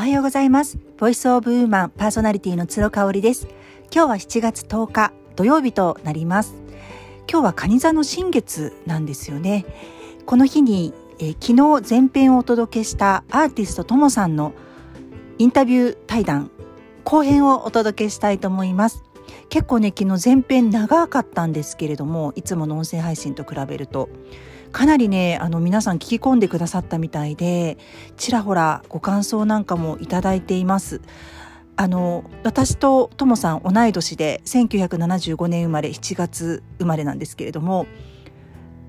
おはようございます。ボイスオブウーマンパーソナリティの鶴香織です。今日は7月10日土曜日となります。今日は蟹座の新月なんですよね。この日に、え昨日前編をお届けしたアーティストともさんのインタビュー対談後編をお届けしたいと思います。結構ね昨日前編長かったんですけれどもいつもの音声配信と比べるとかなりねあの皆さん聞き込んでくださったみたいでちらほらご感想なんかもいただいています。あの私とともさん同い年で1975年生まれ7月生まれなんですけれども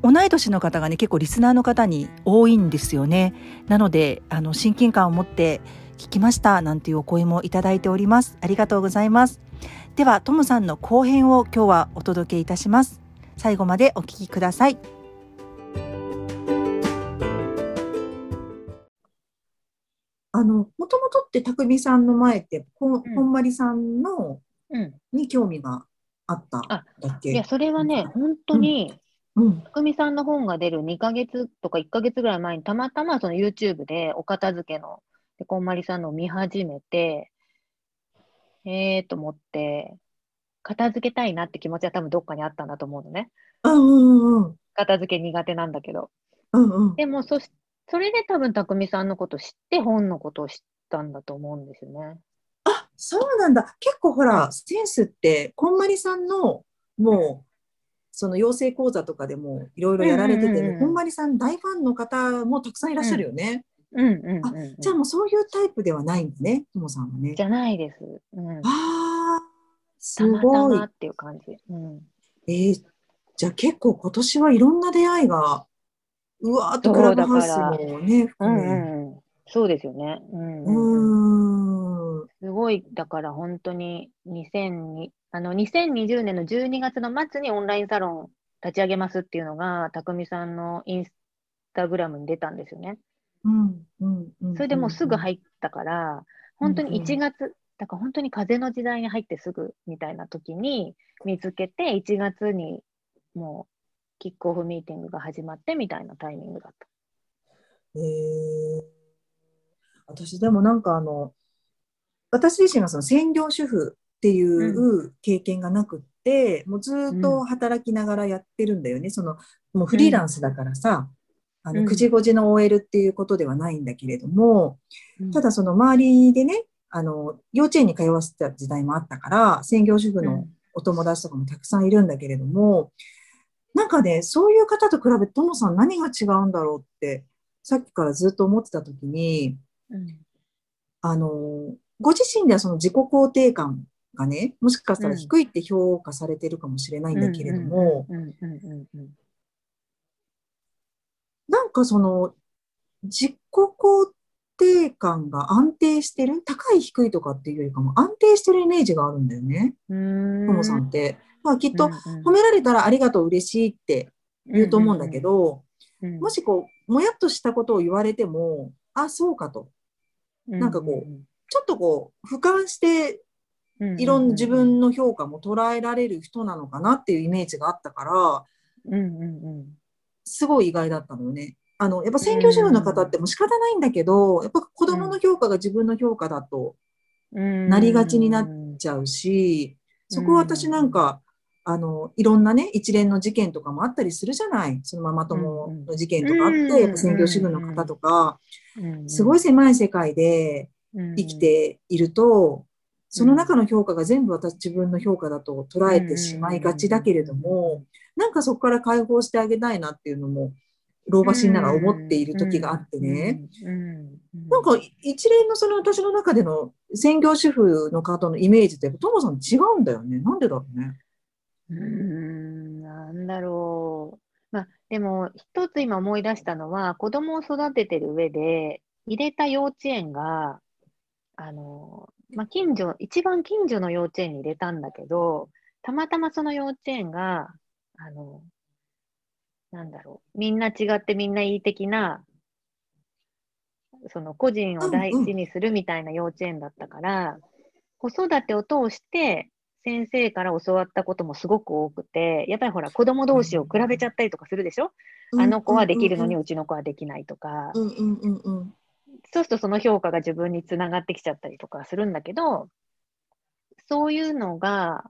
同い年の方がね結構リスナーの方に多いんですよね。なのであの親近感を持って聞きましたなんていうお声もいただいております。ありがとうございます。ではともさんの後編を今日はお届けいたします。最後までお聞きください。あの、もともとって匠さんの前って、こん、うんこんまりさんの、うん。に興味があったあだっけ？いや、それはね、本当に、うん。たくみさんの本が出る2ヶ月とか1ヶ月ぐらい前に、たまたまその YouTube でお片付けの、でこんまりさんのを見始めて、えーと思って、片付けたいなって気持ちは多分どっかにあったんだと思うのね。うんうんうん。片付け苦手なんだけど。うんうん。でも、そし、それで多分たくみさんのこと知って、本のことを知ったんだと思うんですよね。あ、そうなんだ。結構ほら、センスって、こんまりさんの、もう、その養成講座とかでもいろいろやられててね、こんまりさん大ファンの方もたくさんいらっしゃるよね。うんうんうんうん。じゃあもうそういうタイプではないんだね、ともさんはねじ。ゃないです。うん。ああ、すたまたごいま。っていう感じ。うん。えーじゃあ結構今年はいろんな出会いが、うわーっとクラブハウスもね、う含め。んうんうん。そうですよね。うんうん。すごい、だから本当に2002、あの、2020年の12月の末にオンラインサロン立ち上げますっていうのが、たくみさんのインスタグラムに出たんですよね。うんうんうん。それでもうすぐっ入ったから、本当にうんうん1月、だから本当に風の時代に入ってすぐみたいな時に見つけて、1月にもうキックオフミーティングが始まってみたいなタイミングだった。えー。私でもなんかあの、私自身がその専業主婦っていう経験がなくって、もうずーっと働きながらやってるんだよね。その、もうフリーランスだからさ、あの、うん9時5時の OL っていうことではないんだけれども、うん。ただその周りでね、あの、幼稚園に通わせた時代もあったから、専業主婦のお友達とかもたくさんいるんだけれども、なんかね、そういう方と比べて、ともさん何が違うんだろうって、さっきからずっと思ってた時に、うん。あの、ご自身ではその自己肯定感がね、もしかしたら低いって評価されてるかもしれないんだけれども、なんかその、自己肯定感が安定してる？高い低いとかっていうよりかも安定してるイメージがあるんだよね、ともさんって。まあきっと、褒められたらありがとう、嬉しいって言うと思うんだけど、もしこう、もやっとしたことを言われても、あ、そうかと。なんかこちょっとこう、俯瞰して、いろんな自分の評価も捉えられる人なのかなっていうイメージがあったから、うんうんすごい意外だったのよね。あの、やっぱ専業主婦の方ってもう仕方ないんだけど、やっぱ子供の評価が自分の評価だとうん。なりがちになっちゃうし、そこは私なんか、あの、いろんなね、一連の事件とかもあったりするじゃない。そのママ友の事件とかあっうんて、やっぱ専業主婦の方とか、すごいい狭い世界で生きていると、その中の評価が全部私自分の評価だと捉えてしまいがちだけれども、なんかそこから解放してあげたいなっていうのも、老婆心ながら思っている時があってね。なんか一連のその私の中での専業主婦の方のイメージって、トモさん違うんだよね。なんでだろうね。うーん、なんだろう。まあ、でも、一つ今思い出したのは、子供を育ててる上で、入れた幼稚園が、あの、まあ、近所、一番近所の幼稚園に入れたんだけど、たまたまその幼稚園が、あの、なんだろう、みんな違ってみんないい的な、その個人を大事にするみたいな幼稚園だったから、子育てを通して先生から教わったこともすごく多くて、やっぱりほら子供同士を比べちゃったりとかするでしょ、あの子はできるのにうちの子はできないとか、うんうんうんうん。そうするとその評価が自分につながってきちゃったりとかするんだけど、そういうのが、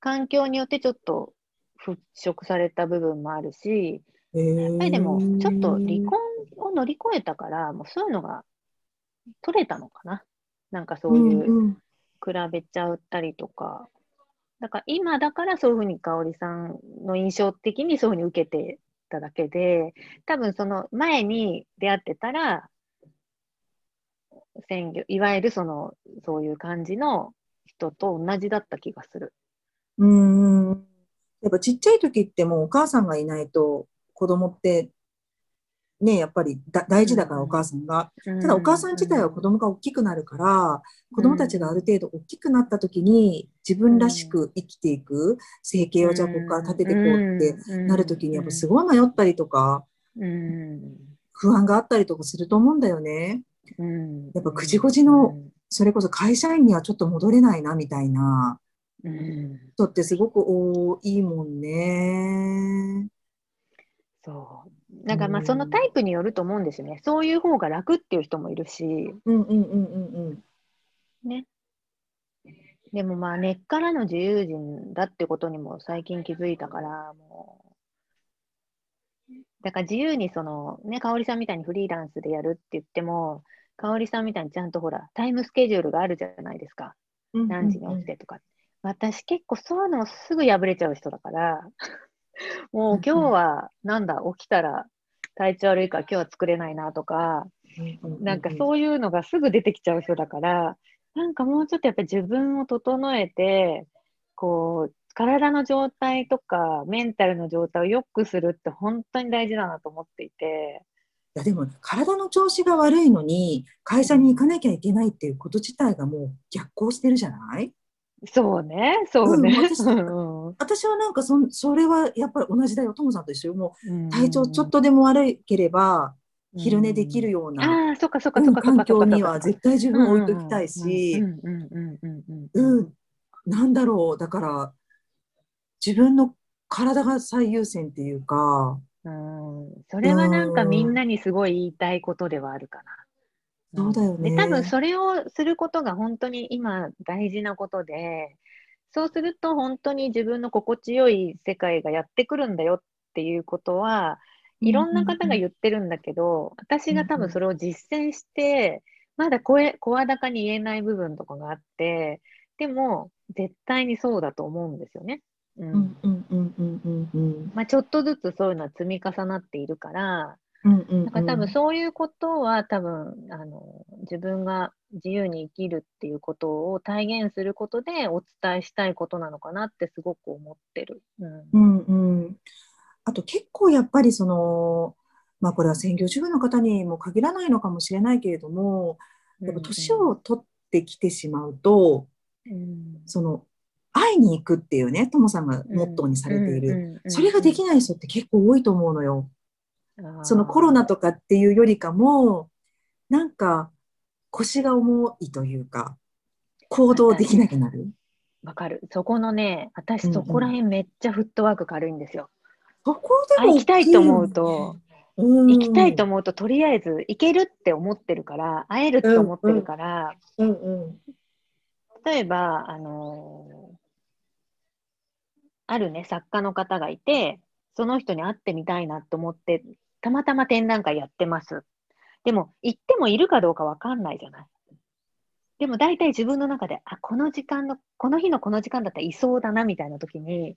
環境によってちょっと払拭された部分もあるし、やっぱりでも、ちょっと離婚を乗り越えたから、もうそういうのが取れたのかな。なんかそういう、比べちゃったりとか。だから今だからそういうふうに香織さんの印象的にそういうふうに受けてただけで、多分その前に出会ってたら、鮮魚、いわゆるその、そういう感じの人と同じだった気がする。うん。やっぱちっちゃい時ってもうお母さんがいないと子供ってね、やっぱり大事だからお母さんが。ただお母さん自体は子供が大きくなるから、子供たちがある程度大きくなった時に自分らしく生きていく生計をじゃあここから立てていこうってなる時にやっぱすごい迷ったりとか、不安があったりとかすると思うんだよね。やっぱ9時5時のそれこそ会社員にはちょっと戻れないなみたいな人ってすごく多いもんね。そう。だからまあそのタイプによると思うんですよね。そういう方が楽っていう人もいるし。うんうんうんうんうん。ね。でもまあ根っからの自由人だってことにも最近気づいたから、もう。だから自由にその、ね、香織さんみたいにフリーランスでやるって言っても、香織さんみたいにちゃんとほら、タイムスケジュールがあるじゃないですか。何時に起きてとか。私結構そういうのすぐ破れちゃう人だから、もう今日はなんだ、起きたら体調悪いから今日は作れないなとか、なんかそういうのがすぐ出てきちゃう人だから、なんかもうちょっとやっぱり自分を整えて、こう、体の状態とかメンタルの状態を良くするって本当に大事だなと思っていて。いやでも体の調子が悪いのに会社に行かなきゃいけないっていうこと自体がもう逆行してるじゃない？そうね、そうね。うん、私私はなんかそそれはやっぱり同じだよ、トモさんと一緒もう体調ちょっとでも悪ければ、昼寝できるような、あそっかそっかそっか環境には絶対自分を置いときたいし、うん、なんだろう、だから自分の体が最優先っていうか、うん、それはなんかみんなにすごい言いたいことではあるかな。そうだよね。で、多分それをすることが本当に今大事なことで、そうすると本当に自分の心地よい世界がやってくるんだよっていうことは、いろんな方が言ってるんだけど、私が多分それを実践して、まだ声、声高に言えない部分とかがあって、でも、絶対にそうだと思うんですよね。うん。まあ、ちょっとずつそういうのは積み重なっているから、うんうんうん、だから多分そういうことは多分あの自分が自由に生きるっていうことを体現することでお伝えしたいことなのかなってすごく思ってる。うん、うんうん。あと結構やっぱりその、まあこれは専業主婦の方にも限らないのかもしれないけれども、年を取ってきてしまうと、うん、その会いに行くっていうね、ともさんがモットーにされている、それができない人って結構多いと思うのよ。そのコロナとかっていうよりかも、なんか腰が重いというか、行動できなくなる？わかる。そこのね、私そこら辺めっちゃフットワーク軽いんですよ。そこでも、行きたいと思うと、行きたいと思うと、とりあえず行けるって思ってるから、会えるって思ってるから、うんうん、例えば、あのー、あるね、作家の方がいて、その人に会ってみたいなと思ってたまたま展覧会やってます。でも、行ってもいるかどうかわかんないじゃない。でも大体自分の中で、あ、この時間の、この日のこの時間だったらいそうだなみたいな時に、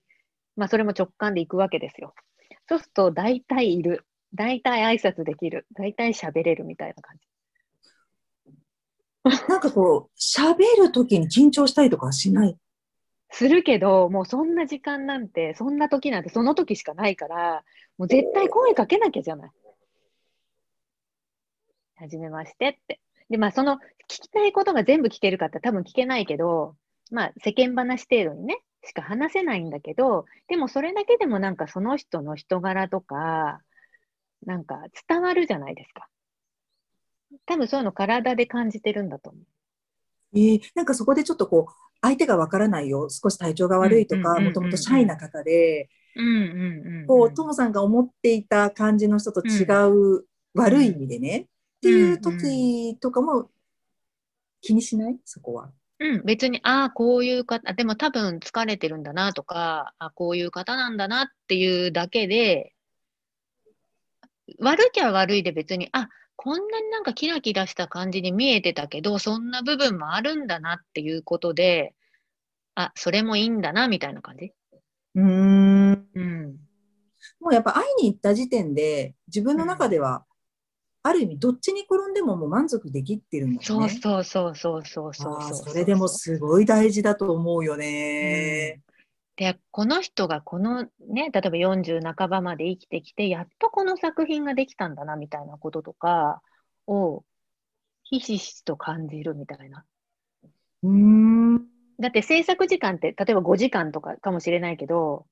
まあそれも直感で行くわけですよ。そうすると大体いる。大体挨拶できる。大体喋れるみたいな感じ。なんかこう、喋る時に緊張したりとかしない？するけど、もうそんな時間なんて、そんな時なんてその時しかないから、もう絶対声かけなきゃじゃない。はじめましてって。で、まあその聞きたいことが全部聞けるかって多分聞けないけど、まあ世間話程度にね、しか話せないんだけど、でもそれだけでもなんかその人の人柄とか、なんか伝わるじゃないですか。多分そういうの体で感じてるんだと思う。えー、なんかそこでちょっとこう、相手がわからないよ、少し体調が悪いとか、もともとシャイな方で、こう、ともさんが思っていた感じの人と違う、悪い意味でね、っていう時とかも気にしない？そこは。うん、別に、ああ、こういう方、でも多分疲れてるんだなとか、あこういう方なんだなっていうだけで、悪きゃ悪いで別に、あこんなになんかキラキラした感じに見えてたけど、そんな部分もあるんだなっていうことで、あ、それもいいんだな、みたいな感じ？うん。うん。もうやっぱ会いに行った時点で、自分の中では、ある意味どっちに転んでももう満足できってるんだよね。そうそうそうそうそうそうそれでもすごい大事だと思うよね。うんで、この人がこのね、例えば40半ばまで生きてきて、やっとこの作品ができたんだな、みたいなこととかを、ひしひしと感じるみたいな。うん。だって制作時間って、例えば5時間とかかもしれないけど、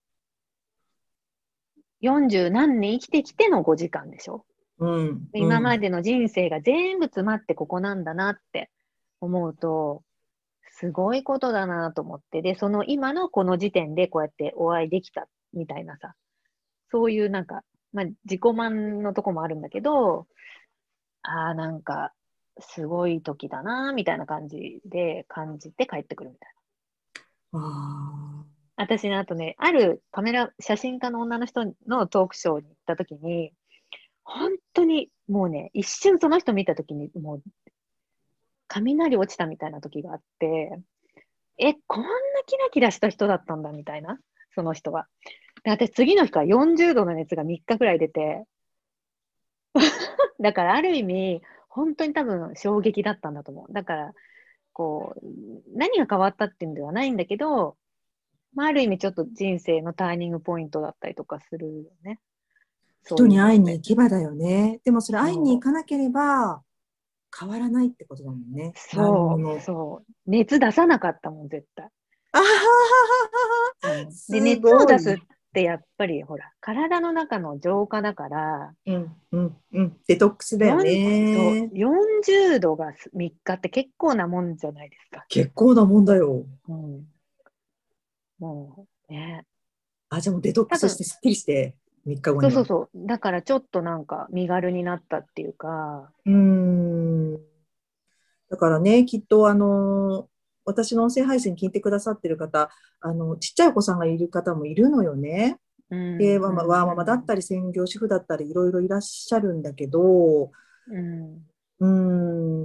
40何年生きてきての5時間でしょ、うん、今までの人生が全部詰まってここなんだなって思うと、すごいことだなと思って、で、その今のこの時点でこうやってお会いできたみたいなさ、そういうなんか、まあ自己満のとこもあるんだけど、ああ、なんか、すごい時だなみたいな感じで感じて帰ってくるみたいな。あ私の後ね、あるカメラ、写真家の女の人のトークショーに行った時に、本当にもうね、一瞬その人見た時に、もう雷落ちたみたいな時があって、え、こんなキラキラした人だったんだみたいな、その人は。で、私次の日から40度の熱が3日くらい出て、だからある意味、本当に多分衝撃だったんだと思う。だから、こう、何が変わったっていうんではないんだけど、まあ、ある意味ちょっと人生のターニングポイントだったりとかするよね。人に会いに行けばだよね。でもそれ会いに行かなければ、変わらないってことだもんね。そう、そう。熱出さなかったもん、絶対。あはははは、で、熱を出すってやっぱりほら、体の中の浄化だから、うんうんうん、デトックスだよね。40度が3日って結構なもんじゃないですか。結構なもんだよ。うん、もうね。あ、じゃあもうデトックスしてすっきりして。3日後にそうそうそう。だからちょっとなんか身軽になったっていうか。うん。だからね、きっとあの、私の音声配信聞いてくださってる方、あの、ちっちゃいお子さんがいる方もいるのよね。で、ワーママだったり、専業主婦だったり、いろいろいらっしゃるんだけど、うん、う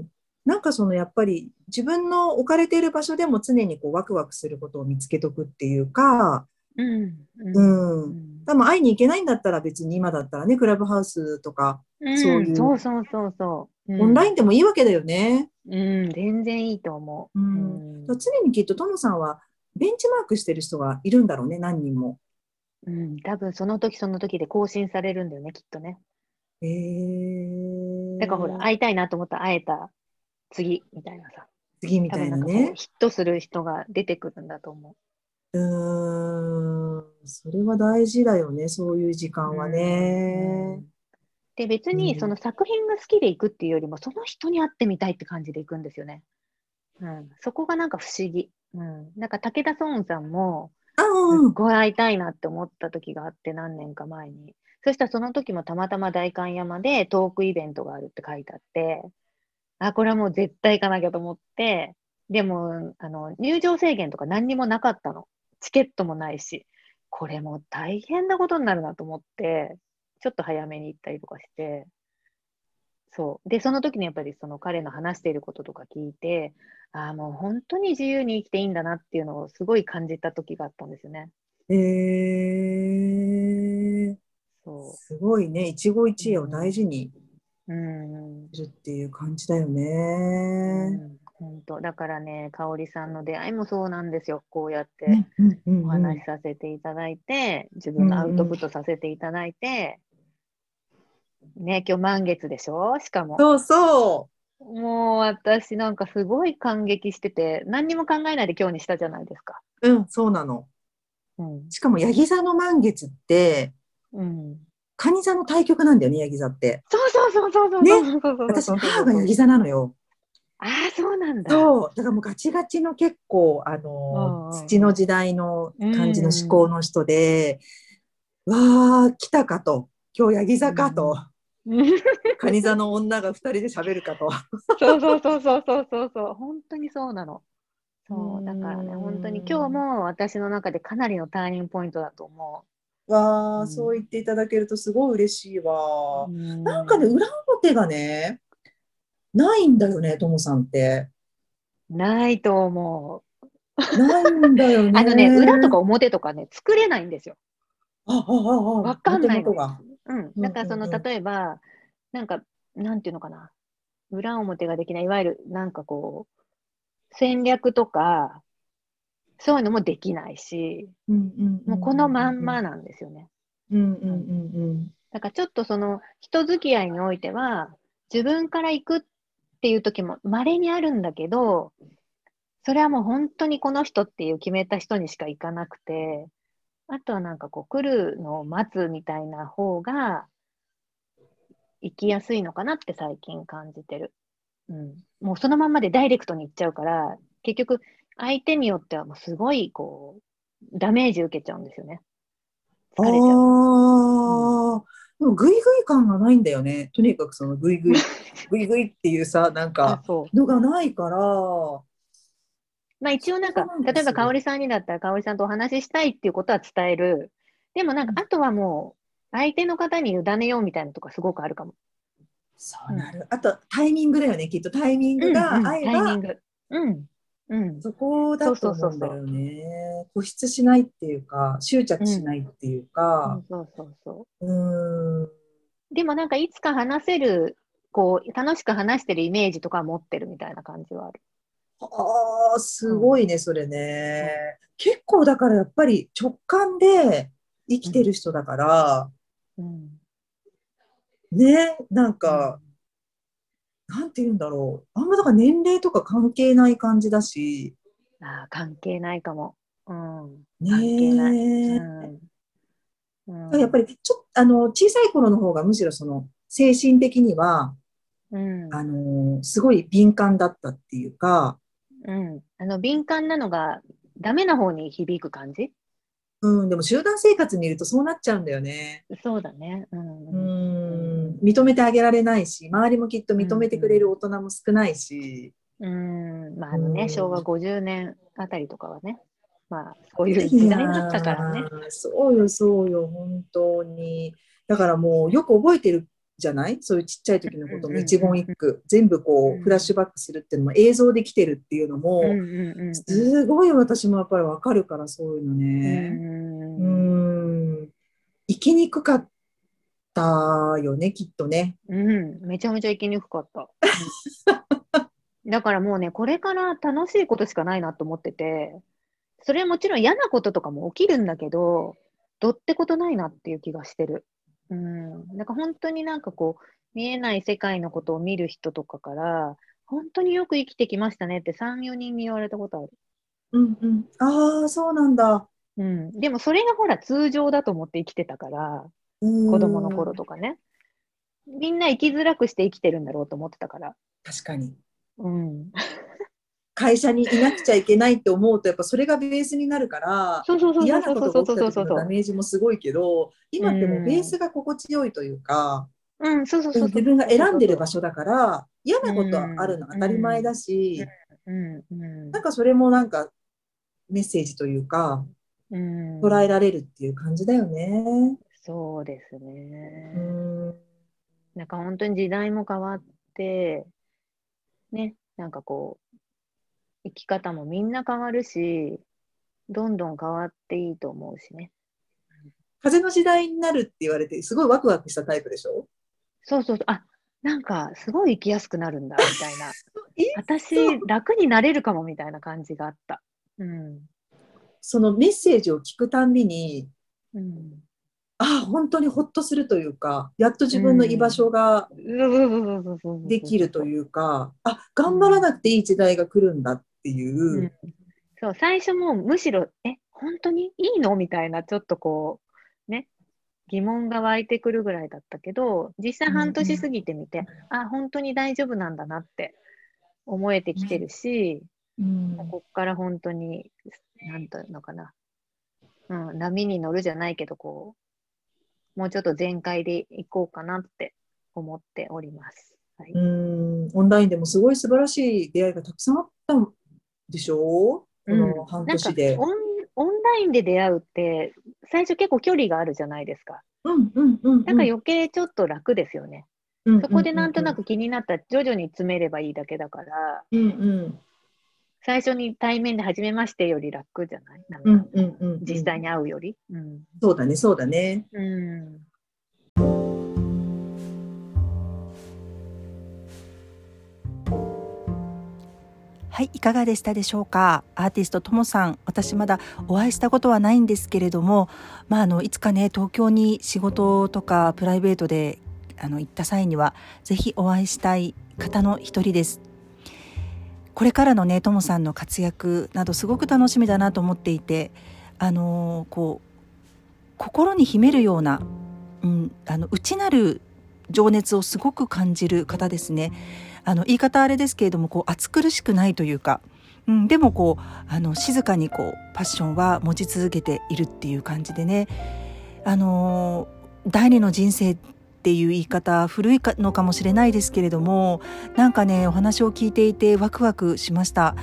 ん。なんかそのやっぱり自分の置かれている場所でも常にこうワクワクすることを見つけとくっていうか、うん。うん。多分会いに行けないんだったら別に今だったらね、クラブハウスとか、そういう。そうそうそうそう、オンラインでもいいわけだよね。うん、全然いいと思う。うん。常にきっとトモさんはベンチマークしてる人がいるんだろうね、何人も。うん、多分その時その時で更新されるんだよね、きっとね。へえー。だからほら、会いたいなと思ったら会えた次みたいなさ。次みたいなね。ヒットする人が出てくるんだと思う。うん、それは大事だよね、そういう時間はね。で、別にその作品が好きで行くっていうよりも、その人に会ってみたいって感じで行くんですよね。うん、そこがなんか不思議。うん、なんか武田壮さんも、ごい会いたいなって思った時があって、何年か前に。そしたらその時もたまたま代官山でトークイベントがあるって書いてあって、あ、これはもう絶対行かなきゃと思って、でも、あの、入場制限とか何にもなかったの。チケットもないし、これも大変なことになるなと思って、ちょっと早めに行ったりとかして、そう。で、その時にやっぱりその彼の話していることとか聞いて、ああ、もう本当に自由に生きていいんだなっていうのをすごい感じた時があったんですよね。へえー。そう。すごいね。一期一会を大事にするっていう感じだよね。うん本当だからね、香織さんの出会いもそうなんですよ。こうやってお話しさせていただいて、自分のアウトプットさせていただいて、ね、今日満月でしょ？しかも。そうそう。もう私なんかすごい感激してて、何にも考えないで今日にしたじゃないですか。うん、そうなの。うん、しかも、ヤギ座の満月って、うん、蟹座の対局なんだよね、ヤギ座って。そうそうそうそうそう。ね、私、母がヤギ座なのよ。ああ、そうなんだ。そう。だからもうガチガチの結構、あの、土の時代の感じの思考の人で、わあ、来たかと。今日、ヤギ座かと。カニ座の女が二人で喋るかと。そうそうそうそうそうそうそう、本当にそうなの。そう、だからね、本当に今日も私の中でかなりのターニングポイントだと思う。わあ、うん、そう言っていただけるとすごい嬉しいわ。んなんかね、裏表がね、ないんだよね、ともさんって。ないと思う。ないんだよね。あのね、裏とか表とかね、作れないんですよ。あ、あ、あ、あ、わかんないのが。うん。だからその、例えば、なんか、なんていうのかな。裏表ができない、いわゆる、なんかこう、戦略とか、そういうのもできないし、もうこのまんまなんですよね。だからちょっとその人付き合いにおいては、自分から行くっていう時も稀にあるんだけど、それはもう本当にこの人っていう決めた人にしか行かなくて、あとはなんかこう来るのを待つみたいな方が行きやすいのかなって最近感じてる。うん。もうそのままでダイレクトに行っちゃうから、結局相手によってはもうすごいこう、ダメージ受けちゃうんですよね。疲れちゃう。でもグイグイ感がないんだよね。とにかくそのグイグイ、グイグイっていうさ、なんか、のがないから。まあ一応なんか、例えば香織さんにだったら香織さんとお話ししたいっていうことは伝える。でもなんか、あとはもう、相手の方に委ねようみたいなとかすごくあるかも。そうなる。あと、タイミングだよね、きっと。タイミングが合えば、うんうん、うん。うん、そこだと思うんだよね。固執しないっていうか、執着しないっていうか。うん、そうそうそう。うん。でもなんかいつか話せる、こう、楽しく話してるイメージとか持ってるみたいな感じはある。ああ、すごいね、それね、うん。結構だからやっぱり直感で生きてる人だから、うん、ね、なんか、なんて言うんだろう。あんまだから年齢とか関係ない感じだし。ああ、関係ないかも。うん。関係ない。うんうん、やっぱりちょっとあの小さい頃の方がむしろその精神的には、うん、あのすごい敏感だったっていうか、うん、あの敏感なのがダメな方に響く感じ？うん、でも集団生活にいるとそうなっちゃうんだよね。そうだね。うん。うん認めてあげられないし、周りもきっと認めてくれる大人も少ないし。うん、まあ、あのね、昭和50年あたりとかはね、まあ、そういう時代だったからね。そうよ、そうよ、本当に。だからもう、よく覚えてるじゃない？そういうちっちゃい時のことも一言一句、全部こうフラッシュバックするっていうのも映像で来てるっていうのも、すごい私もやっぱりわかるからそういうのね。うん生きにくかったよねきっとね。うん、めちゃめちゃ生きにくかった。だからもうねこれから楽しいことしかないなと思っててそれはもちろん嫌なこととかも起きるんだけどどってことないなっていう気がしてる。うん。なんか本当になんかこう、見えない世界のことを見る人とかから、本当によく生きてきましたねって3、4人に言われたことある。うんうん。ああ、そうなんだ。うん。でもそれがほら通常だと思って生きてたから、子供の頃とかね。みんな生きづらくして生きてるんだろうと思ってたから。確かに。うん。会社にいなくちゃいけないって思うとやっぱそれがベースになるから嫌なことが起きた時のダメージもすごいけど今ってもベースが心地よいというか、うん、そうそうそう自分が選んでる場所だから嫌なことはあるの当たり前だし、なんかそれもなんかメッセージというか、うん、捉えられるっていう感じだよね。そうですね。うん、なんか本当に時代も変わってねなんかこう生き方もみんな変わるし、どんどん変わっていいと思うしね。風の時代になるって言われて、すごいワクワクしたタイプでしょ？そうそうそう。あ、なんかすごい生きやすくなるんだ、みたいな。私、楽になれるかも、みたいな感じがあった。うん。そのメッセージを聞くたんびに、うん、ああ、本当にほっとするというか、やっと自分の居場所ができるというか、あ、頑張らなくていい時代が来るんだっていう。うん、そう、最初もむしろ、え、本当にいいの？みたいな、ちょっとこう、ね、疑問が湧いてくるぐらいだったけど、実際半年過ぎてみて、うん、あ、本当に大丈夫なんだなって思えてきてるし、うん、こっから本当に、なんというのかな、うん、波に乗るじゃないけど、こう、もうちょっと全開でいこうかなって思っております。はい、うん。オンラインでもすごい素晴らしい出会いがたくさんあったんでしょ？う、この半年で。オンオンラインで出会うって、最初結構距離があるじゃないですか。うんうんうん、うん、なんか余計ちょっと楽ですよね。そこでなんとなく気になったら徐々に詰めればいいだけだから、うんうん、最初に対面で初めましてより楽じゃないなんか、うんうんうん、実際に会うより、うん、そうだね、そうだね。うんはい、いかがでしたでしょうか？アーティストともさん、私まだお会いしたことはないんですけれども、まあ、あの、いつかね、東京に仕事とかプライベートであの行った際にはぜひお会いしたい方の一人です。これからのねともさんの活躍などすごく楽しみだなと思っていてあのこう心に秘めるような、うん、あの内なる情熱をすごく感じる方ですね。あの言い方あれですけれどもこう暑苦しくないというか、うん、でもこうあの静かにこうパッションは持ち続けているっていう感じでねあの第二の人生っていう言い方古いのかもしれないですけれどもなんかねお話を聞いていてワクワクしました。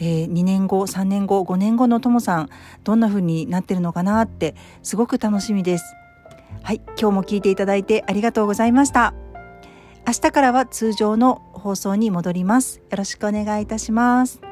えー、2年後3年後5年後のともさんどんな風になってるのかなってすごく楽しみですはい今日も聞いていただいてありがとうございました明日からは通常の放送に戻ります。よろしくお願いいたします。